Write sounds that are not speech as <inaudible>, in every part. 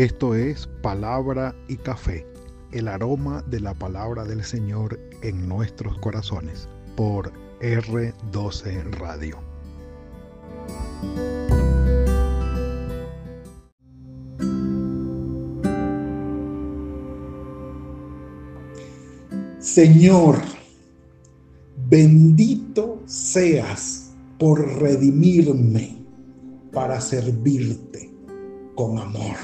Esto es Palabra y Café, el aroma de la palabra del Señor en nuestros corazones, por R12 Radio. Señor, bendito seas por redimirme para servirte con amor.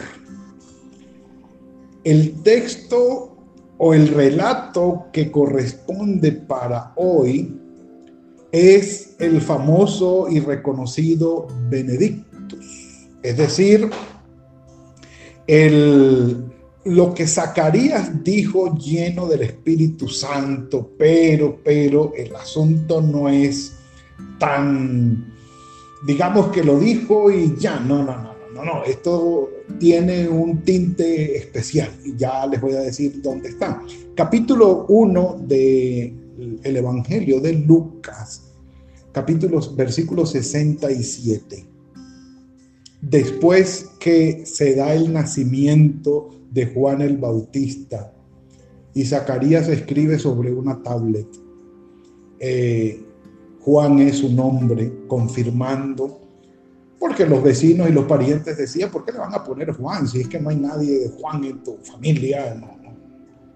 El texto o el relato que corresponde para hoy es el famoso y reconocido Benedictus, es decir, el, lo que Zacarías dijo lleno del Espíritu Santo, pero, pero el asunto no es tan, digamos que lo dijo y ya, no, no, no, no, no, esto tiene un tinte especial y ya les voy a decir dónde está. Capítulo 1 del el Evangelio de Lucas, capítulos, versículo 67. Después que se da el nacimiento de Juan el Bautista y Zacarías escribe sobre una tablet, eh, Juan es su nombre, confirmando porque los vecinos y los parientes decían, ¿por qué le van a poner Juan? Si es que no hay nadie de Juan en tu familia.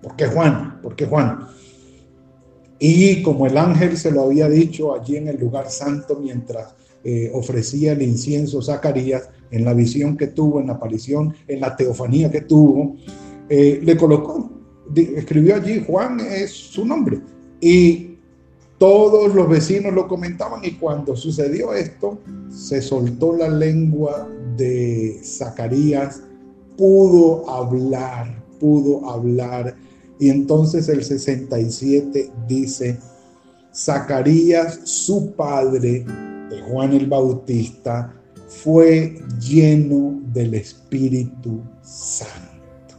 ¿Por qué Juan? ¿Por qué Juan? Y como el ángel se lo había dicho allí en el lugar santo mientras eh, ofrecía el incienso Zacarías, en la visión que tuvo, en la aparición, en la teofanía que tuvo, eh, le colocó, escribió allí, Juan es su nombre. Y todos los vecinos lo comentaban y cuando sucedió esto, se soltó la lengua de Zacarías, pudo hablar, pudo hablar. Y entonces el 67 dice, Zacarías, su padre, de Juan el Bautista, fue lleno del Espíritu Santo.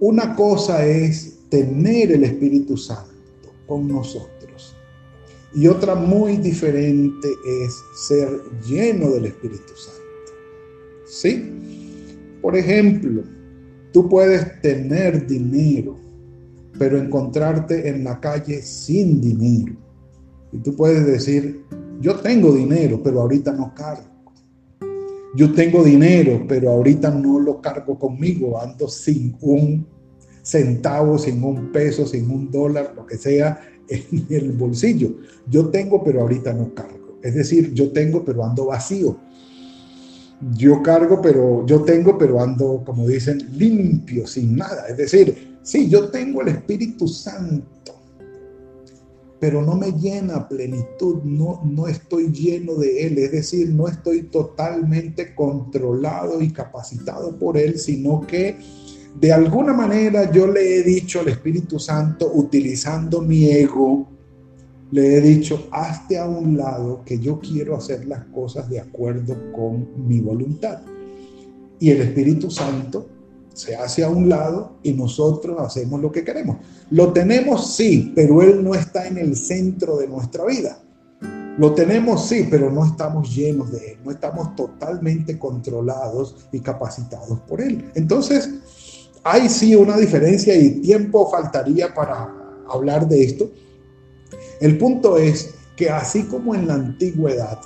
Una cosa es tener el Espíritu Santo con nosotros. Y otra muy diferente es ser lleno del Espíritu Santo. ¿Sí? Por ejemplo, tú puedes tener dinero, pero encontrarte en la calle sin dinero. Y tú puedes decir, yo tengo dinero, pero ahorita no cargo. Yo tengo dinero, pero ahorita no lo cargo conmigo, ando sin un centavo, sin un peso, sin un dólar, lo que sea, <laughs> en el bolsillo. Yo tengo, pero ahorita no cargo. Es decir, yo tengo, pero ando vacío. Yo cargo, pero yo tengo, pero ando, como dicen, limpio, sin nada. Es decir, sí, yo tengo el Espíritu Santo, pero no me llena plenitud, no, no estoy lleno de Él. Es decir, no estoy totalmente controlado y capacitado por Él, sino que de alguna manera yo le he dicho al Espíritu Santo, utilizando mi ego, le he dicho, hazte a un lado que yo quiero hacer las cosas de acuerdo con mi voluntad. Y el Espíritu Santo se hace a un lado y nosotros hacemos lo que queremos. Lo tenemos, sí, pero Él no está en el centro de nuestra vida. Lo tenemos, sí, pero no estamos llenos de Él, no estamos totalmente controlados y capacitados por Él. Entonces, hay sí una diferencia y tiempo faltaría para hablar de esto. El punto es que así como en la antigüedad,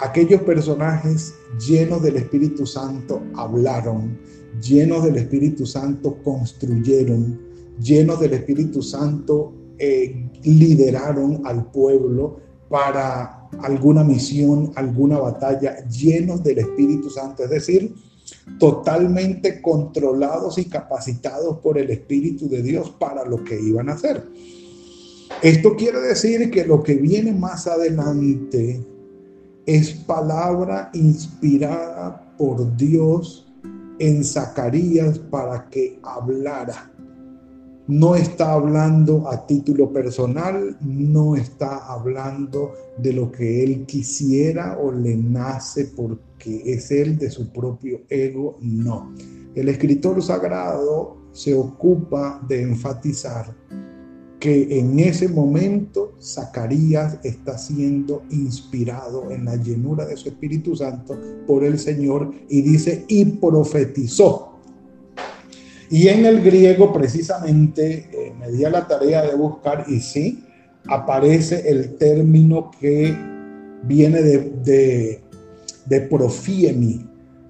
aquellos personajes llenos del Espíritu Santo hablaron, llenos del Espíritu Santo construyeron, llenos del Espíritu Santo eh, lideraron al pueblo para alguna misión, alguna batalla, llenos del Espíritu Santo. Es decir, totalmente controlados y capacitados por el Espíritu de Dios para lo que iban a hacer. Esto quiere decir que lo que viene más adelante es palabra inspirada por Dios en Zacarías para que hablara. No está hablando a título personal, no está hablando de lo que él quisiera o le nace por que es el de su propio ego, no. El escritor sagrado se ocupa de enfatizar que en ese momento Zacarías está siendo inspirado en la llenura de su Espíritu Santo por el Señor y dice, y profetizó. Y en el griego precisamente eh, me di a la tarea de buscar y sí, aparece el término que viene de, de, de profiemi,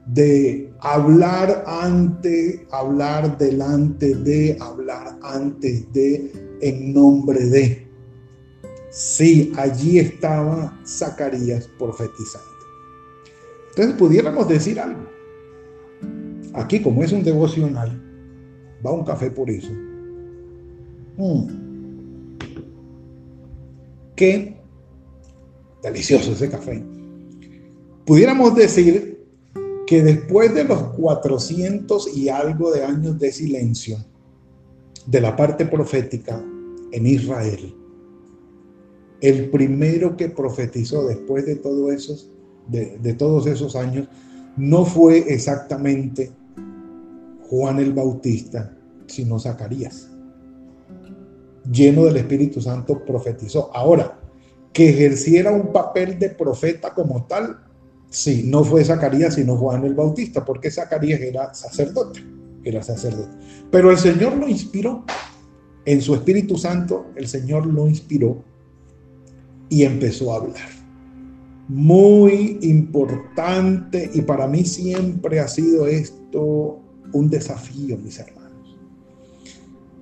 de hablar ante, hablar delante de, hablar antes de, en nombre de. Sí, allí estaba Zacarías profetizando. Entonces pudiéramos decir algo. Aquí, como es un devocional, va un café por eso. Mm. Qué delicioso ese café. Pudiéramos decir que después de los 400 y algo de años de silencio de la parte profética en Israel, el primero que profetizó después de, todos esos años no fue exactamente Juan el Bautista, sino Zacarías. Lleno del Espíritu Santo profetizó. Ahora, que ejerciera un papel de profeta como tal, Sí, no fue Zacarías, sino Juan el Bautista, porque Zacarías era sacerdote, era sacerdote. Pero el Señor lo inspiró, en su Espíritu Santo, el Señor lo inspiró y empezó a hablar. Muy importante y para mí siempre ha sido esto un desafío, mis hermanos.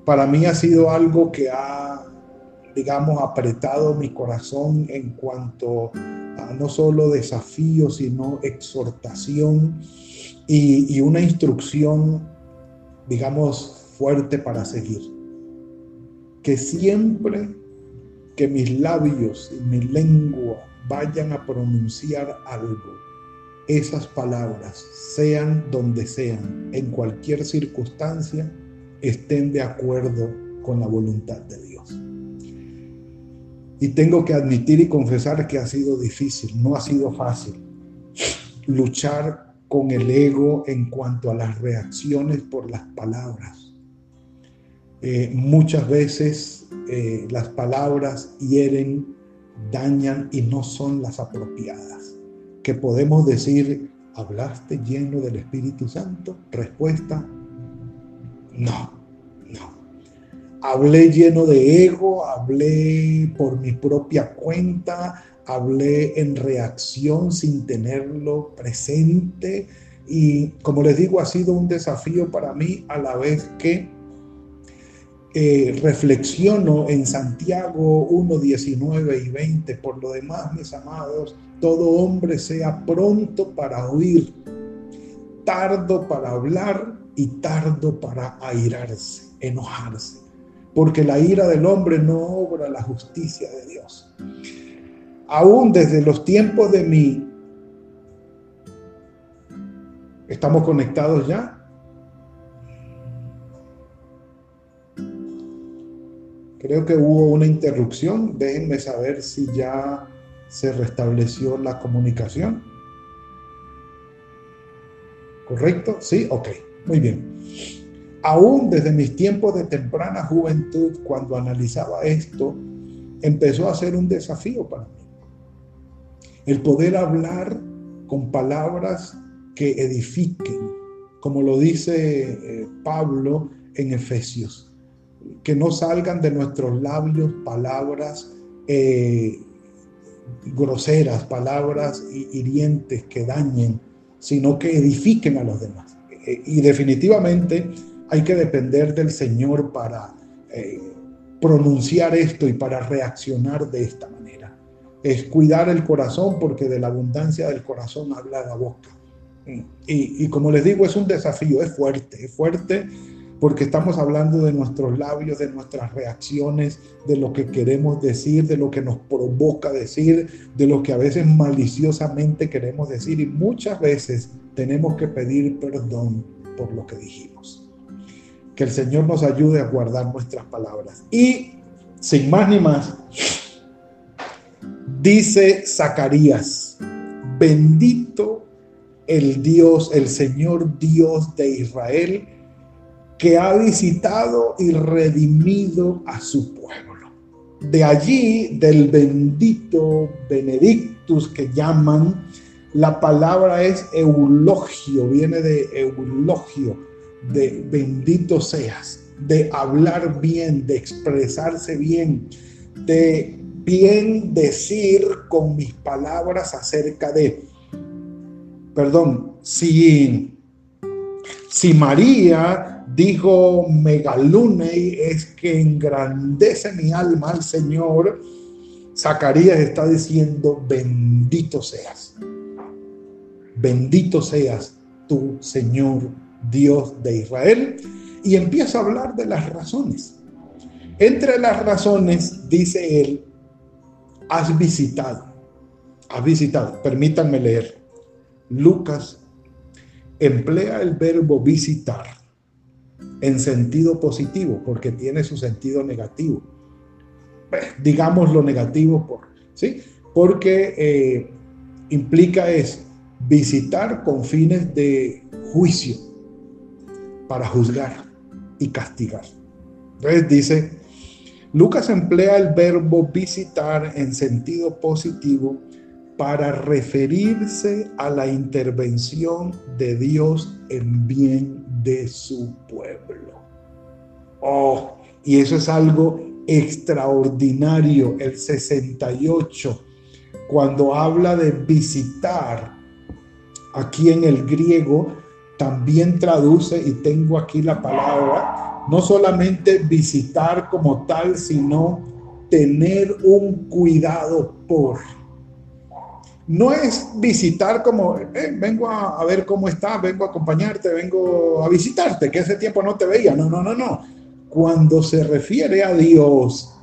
Para mí ha sido algo que ha, digamos, apretado mi corazón en cuanto no solo desafío, sino exhortación y, una instrucción, digamos, fuerte para seguir. Que siempre que mis labios y mi lengua vayan a pronunciar algo, esas palabras, sean donde sean, en cualquier circunstancia, estén de acuerdo con la voluntad de Dios. Y tengo que admitir y confesar que ha sido difícil, no ha sido fácil luchar con el ego en cuanto a las reacciones por las palabras. Eh, muchas veces eh, las palabras hieren, dañan y no son las apropiadas. Que podemos decir, ¿hablaste lleno del Espíritu Santo? Respuesta, no hablé lleno de ego, hablé por mi propia cuenta, hablé en reacción sin tenerlo presente y como les digo ha sido un desafío para mí a la vez que eh, reflexiono en Santiago 1, 19 y 20. Por lo demás, mis amados, todo hombre sea pronto para oír, tardo para hablar y tardo para airarse, enojarse porque la ira del hombre no obra la justicia de Dios. Aún desde los tiempos de mí, ¿estamos conectados ya? Creo que hubo una interrupción. Déjenme saber si ya se restableció la comunicación. ¿Correcto? Sí, ok. Muy bien aún desde mis tiempos de temprana juventud, cuando analizaba esto, empezó a ser un desafío para mí. El poder hablar con palabras que edifiquen, como lo dice eh, Pablo en Efesios, que no salgan de nuestros labios palabras eh, groseras, palabras hirientes que dañen, sino que edifiquen a los demás. Eh, y definitivamente hay que depender del Señor para eh, pronunciar esto y para reaccionar de esta manera. Es cuidar el corazón porque de la abundancia del corazón habla la boca. Y, y como les digo, es un desafío, es fuerte, es fuerte porque estamos hablando de nuestros labios, de nuestras reacciones, de lo que queremos decir, de lo que nos provoca decir, de lo que a veces maliciosamente queremos decir y muchas veces tenemos que pedir perdón por lo que dijimos que el Señor nos ayude a guardar nuestras palabras. Y sin más ni más, dice Zacarías, bendito el Dios, el Señor Dios de Israel, que ha visitado y redimido a su pueblo. De allí, del bendito Benedictus que llaman, la palabra es eulogio, viene de eulogio, de bendito seas, de hablar bien, de expresarse bien, de bien decir con mis palabras acerca de, perdón, si, si María dijo megalunei es que engrandece mi alma al Señor, Zacarías está diciendo bendito seas, bendito seas tu Señor Dios de Israel y empieza a hablar de las razones. Entre las razones, dice él, has visitado, has visitado, permítanme leer. Lucas emplea el verbo visitar en sentido positivo porque tiene su sentido negativo. digamos lo negativo por, ¿sí? Porque eh, implica es visitar con fines de juicio para juzgar y castigar. Entonces dice, Lucas emplea el verbo visitar en sentido positivo para referirse a la intervención de Dios en bien de su pueblo. Oh, y eso es algo extraordinario. El 68, cuando habla de visitar, aquí en el griego también traduce, y tengo aquí la palabra, no solamente visitar como tal, sino tener un cuidado por. No es visitar como, eh, vengo a, ver cómo estás, vengo a acompañarte, vengo a visitarte, que ese tiempo no te veía. No, no, no, no. Cuando se refiere a Dios,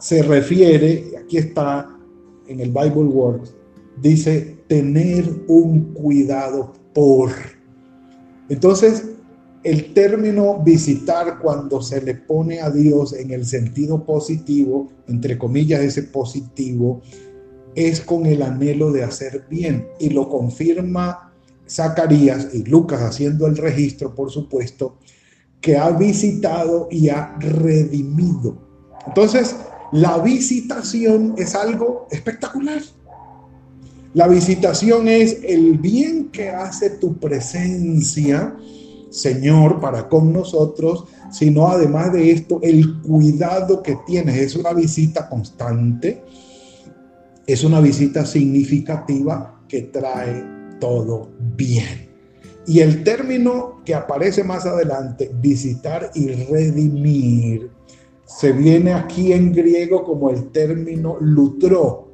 se refiere, aquí está en el Bible Works, dice tener un cuidado por. Entonces, el término visitar cuando se le pone a Dios en el sentido positivo, entre comillas ese positivo, es con el anhelo de hacer bien y lo confirma Zacarías y Lucas haciendo el registro, por supuesto, que ha visitado y ha redimido. Entonces, la visitación es algo espectacular. La visitación es el bien que hace tu presencia Señor para con nosotros, sino además de esto, el cuidado que tienes. Es una visita constante, es una visita significativa que trae todo bien. Y el término que aparece más adelante, visitar y redimir, se viene aquí en griego como el término lutro.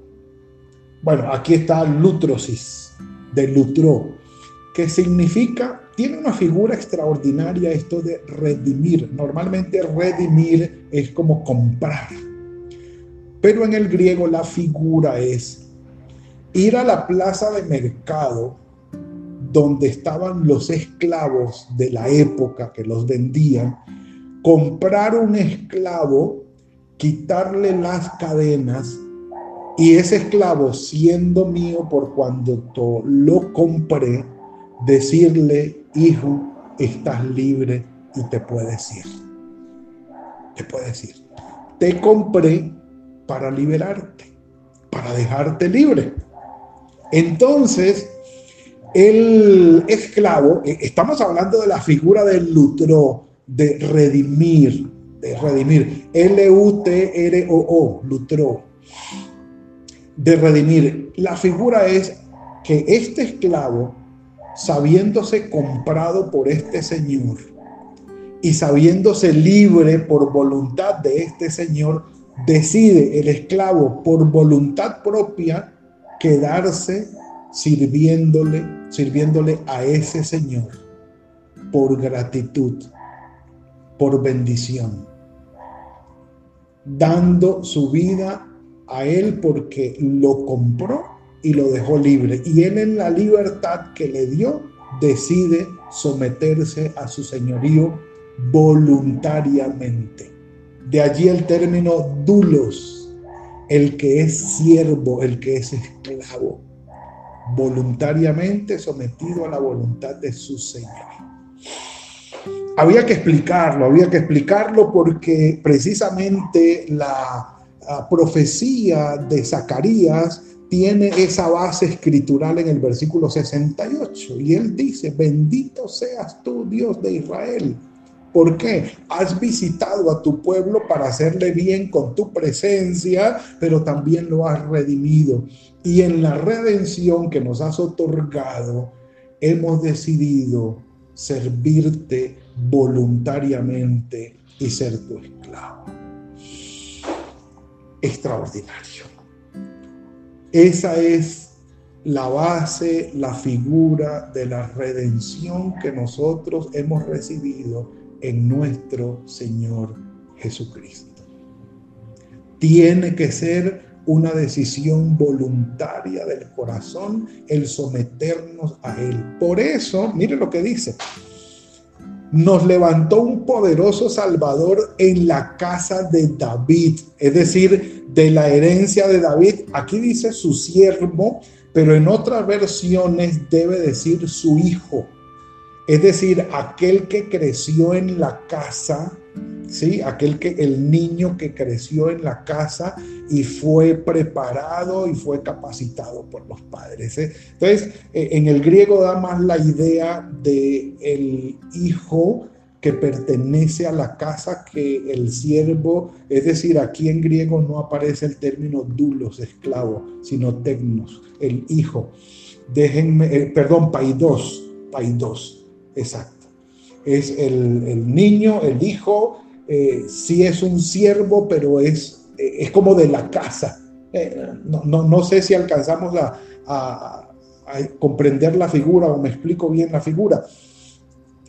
Bueno, aquí está lutrosis, de lutro, que significa tiene una figura extraordinaria esto de redimir. Normalmente redimir es como comprar. Pero en el griego la figura es ir a la plaza de mercado donde estaban los esclavos de la época que los vendían, comprar un esclavo, quitarle las cadenas y ese esclavo siendo mío por cuando lo compré, decirle hijo, estás libre y te puedes ir. Te puedes ir. Te compré para liberarte, para dejarte libre. Entonces, el esclavo, eh, estamos hablando de la figura del lutro, de redimir, de redimir, L-U-T-R-O-O, lutro, de redimir. La figura es que este esclavo sabiéndose comprado por este Señor y sabiéndose libre por voluntad de este Señor, decide el esclavo por voluntad propia quedarse sirviéndole, sirviéndole a ese Señor por gratitud, por bendición, dando su vida a Él porque lo compró y lo dejó libre. Y él en la libertad que le dio decide someterse a su señorío voluntariamente. De allí el término dulos, el que es siervo, el que es esclavo, voluntariamente sometido a la voluntad de su Señor. había que explicarlo, había que explicarlo porque precisamente la, la profecía de Zacarías tiene esa base escritural en el versículo 68 y él dice, bendito seas tú, Dios de Israel. ¿Por qué? Has visitado a tu pueblo para hacerle bien con tu presencia, pero también lo has redimido. Y en la redención que nos has otorgado, hemos decidido servirte voluntariamente y ser tu esclavo. Extraordinario. Esa es la base, la figura de la redención que nosotros hemos recibido en nuestro Señor Jesucristo. Tiene que ser una decisión voluntaria del corazón el someternos a Él. Por eso, mire lo que dice, nos levantó un poderoso Salvador en la casa de David, es decir, de la herencia de David. Aquí dice su siervo, pero en otras versiones debe decir su hijo. Es decir, aquel que creció en la casa, ¿sí? Aquel que el niño que creció en la casa y fue preparado y fue capacitado por los padres. ¿eh? Entonces, eh, en el griego da más la idea de el hijo que pertenece a la casa que el siervo, es decir, aquí en griego no aparece el término dulos, esclavo, sino tecnos, el hijo. Déjenme, eh, perdón, paidos, paidos Exacto. Es el, niño, el hijo, eh, sí es un siervo, pero es, es como de la casa. Eh, no, sé si alcanzamos a, a, comprender la figura o me explico bien la figura.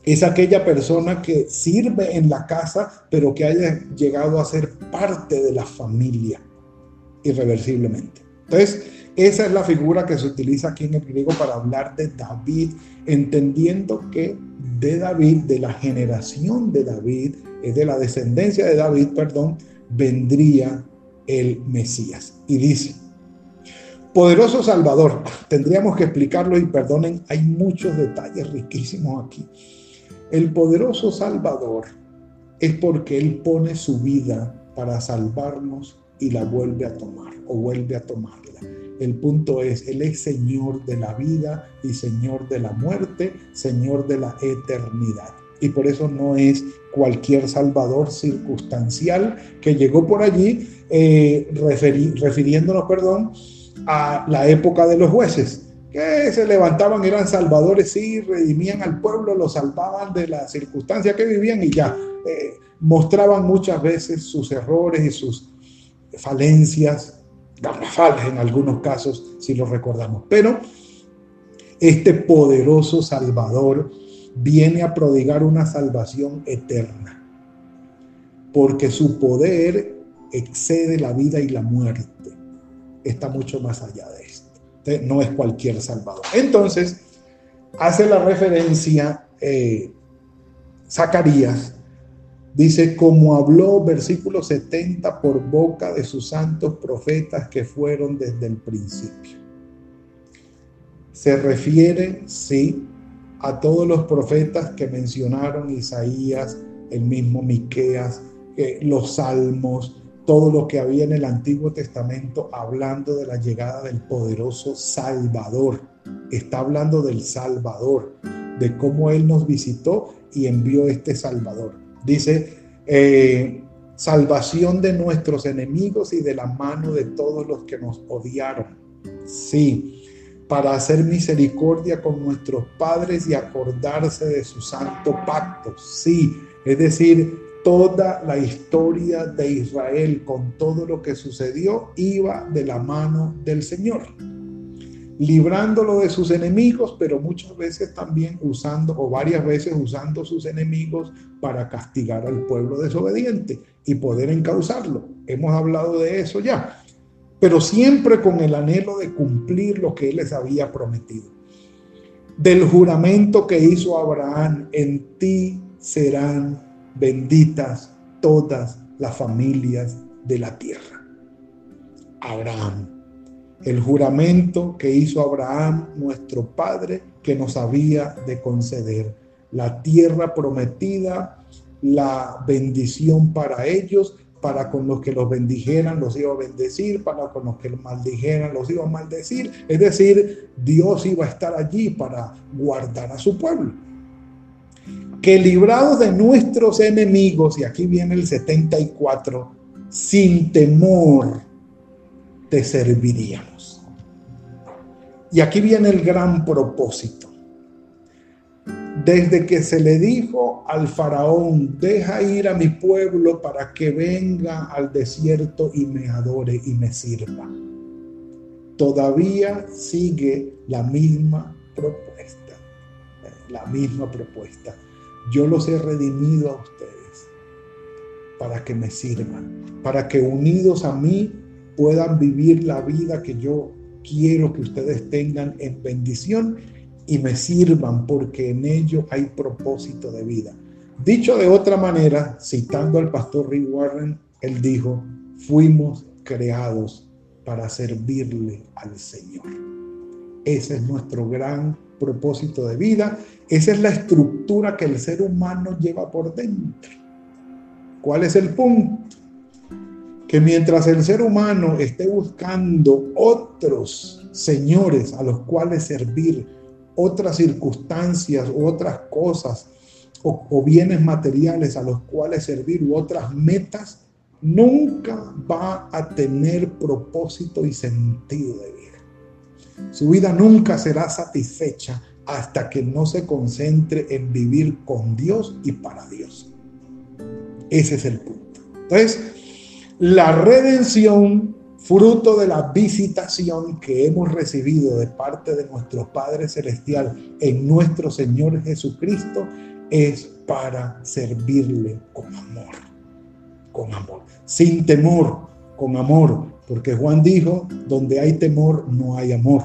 Es aquella persona que sirve en la casa, pero que haya llegado a ser parte de la familia irreversiblemente. Entonces, esa es la figura que se utiliza aquí en el griego para hablar de David, entendiendo que de David, de la generación de David, es de la descendencia de David, perdón, vendría el Mesías. Y dice, poderoso Salvador, tendríamos que explicarlo y perdonen, hay muchos detalles riquísimos aquí. El poderoso Salvador es porque Él pone su vida para salvarnos y la vuelve a tomar o vuelve a tomarla. El punto es, Él es Señor de la vida y Señor de la muerte, Señor de la eternidad. Y por eso no es cualquier Salvador circunstancial que llegó por allí, eh, refiriéndonos, perdón, a la época de los jueces, que se levantaban, eran salvadores, sí, redimían al pueblo, lo salvaban de la circunstancia que vivían y ya. Eh, mostraban muchas veces sus errores y sus falencias, garrafales en algunos casos, si lo recordamos. Pero este poderoso Salvador viene a prodigar una salvación eterna, porque su poder excede la vida y la muerte. Está mucho más allá de esto. no es cualquier Salvador. Entonces, hace la referencia eh, Zacarías Dice, como habló, versículo 70, por boca de sus santos profetas que fueron desde el principio. Se refiere, sí, a todos los profetas que mencionaron Isaías, el mismo Miqueas, los salmos, todo lo que había en el Antiguo Testamento hablando de la llegada del poderoso Salvador. Está hablando del Salvador, de cómo Él nos visitó y envió este Salvador. Dice, eh, salvación de nuestros enemigos y de la mano de todos los que nos odiaron. Sí, para hacer misericordia con nuestros padres y acordarse de su santo pacto. Sí, es decir, toda la historia de Israel con todo lo que sucedió iba de la mano del Señor librándolo de sus enemigos, pero muchas veces también usando, o varias veces usando sus enemigos para castigar al pueblo desobediente y poder encauzarlo. Hemos hablado de eso ya, pero siempre con el anhelo de cumplir lo que él les había prometido. Del juramento que hizo Abraham, en ti serán benditas todas las familias de la tierra. Abraham el juramento que hizo Abraham, nuestro Padre, que nos había de conceder la tierra prometida, la bendición para ellos, para con los que los bendijeran los iba a bendecir, para con los que los maldijeran los iba a maldecir. Es decir, Dios iba a estar allí para guardar a su pueblo. Que librados de nuestros enemigos, y aquí viene el 74, sin temor te serviríamos. Y aquí viene el gran propósito desde que se le dijo al faraón, deja ir a mi pueblo para que venga al desierto y me adore y me sirva. Todavía sigue la misma propuesta, la misma propuesta. Yo los he redimido a ustedes para que me sirvan, para que unidos a mí puedan vivir la vida que yo quiero que ustedes tengan en bendición y me sirvan porque en ello hay propósito de vida. Dicho de otra manera, citando al pastor Rick Warren, él dijo, fuimos creados para servirle al Señor. Ese es nuestro gran propósito de vida. Esa es la estructura que el ser humano lleva por dentro. ¿Cuál es el punto? Que mientras el ser humano esté buscando otros señores a los cuales servir, otras circunstancias u otras cosas o, bienes materiales a los cuales servir u otras metas, nunca va a tener propósito y sentido de vida. Su vida nunca será satisfecha hasta que no se concentre en vivir con Dios y para Dios. Ese es el punto. Entonces, la redención fruto de la visitación que hemos recibido de parte de nuestro Padre Celestial en nuestro Señor Jesucristo, es para servirle con amor, con amor, sin temor, con amor, porque Juan dijo, donde hay temor no hay amor,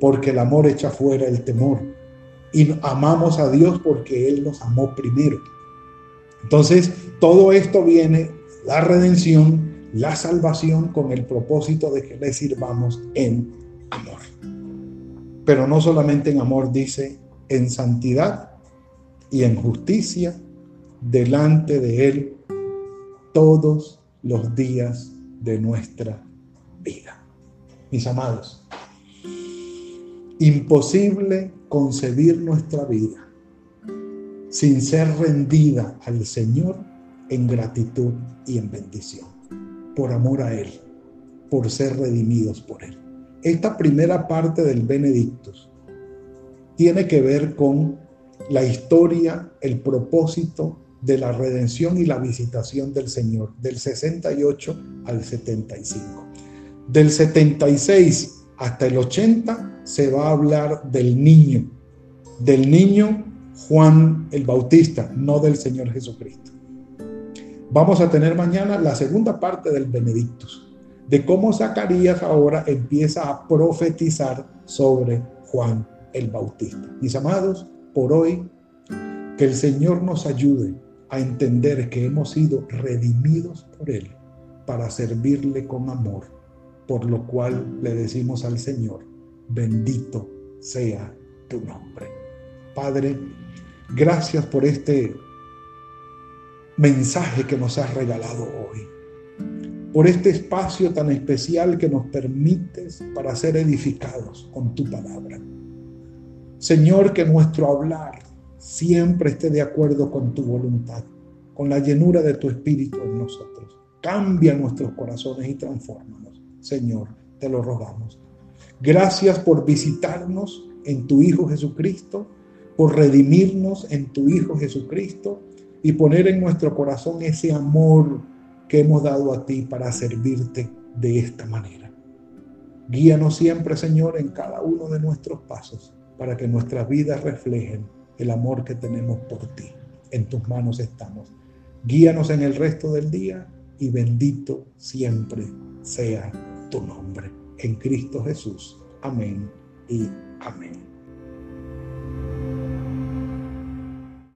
porque el amor echa fuera el temor. Y amamos a Dios porque Él nos amó primero. Entonces, todo esto viene, la redención, la salvación con el propósito de que le sirvamos en amor. Pero no solamente en amor, dice, en santidad y en justicia delante de Él todos los días de nuestra vida. Mis amados, imposible concebir nuestra vida sin ser rendida al Señor en gratitud y en bendición por amor a Él, por ser redimidos por Él. Esta primera parte del Benedictus tiene que ver con la historia, el propósito de la redención y la visitación del Señor, del 68 al 75. Del 76 hasta el 80 se va a hablar del niño, del niño Juan el Bautista, no del Señor Jesucristo. Vamos a tener mañana la segunda parte del Benedictus, de cómo Zacarías ahora empieza a profetizar sobre Juan el Bautista. Mis amados, por hoy, que el Señor nos ayude a entender que hemos sido redimidos por Él para servirle con amor, por lo cual le decimos al Señor, bendito sea tu nombre. Padre, gracias por este mensaje que nos has regalado hoy, por este espacio tan especial que nos permites para ser edificados con tu palabra. Señor, que nuestro hablar siempre esté de acuerdo con tu voluntad, con la llenura de tu espíritu en nosotros. Cambia nuestros corazones y transfórmanos. Señor, te lo rogamos. Gracias por visitarnos en tu Hijo Jesucristo, por redimirnos en tu Hijo Jesucristo y poner en nuestro corazón ese amor que hemos dado a ti para servirte de esta manera. Guíanos siempre, Señor, en cada uno de nuestros pasos para que nuestras vidas reflejen el amor que tenemos por ti. En tus manos estamos. Guíanos en el resto del día y bendito siempre sea tu nombre. En Cristo Jesús. Amén y amén.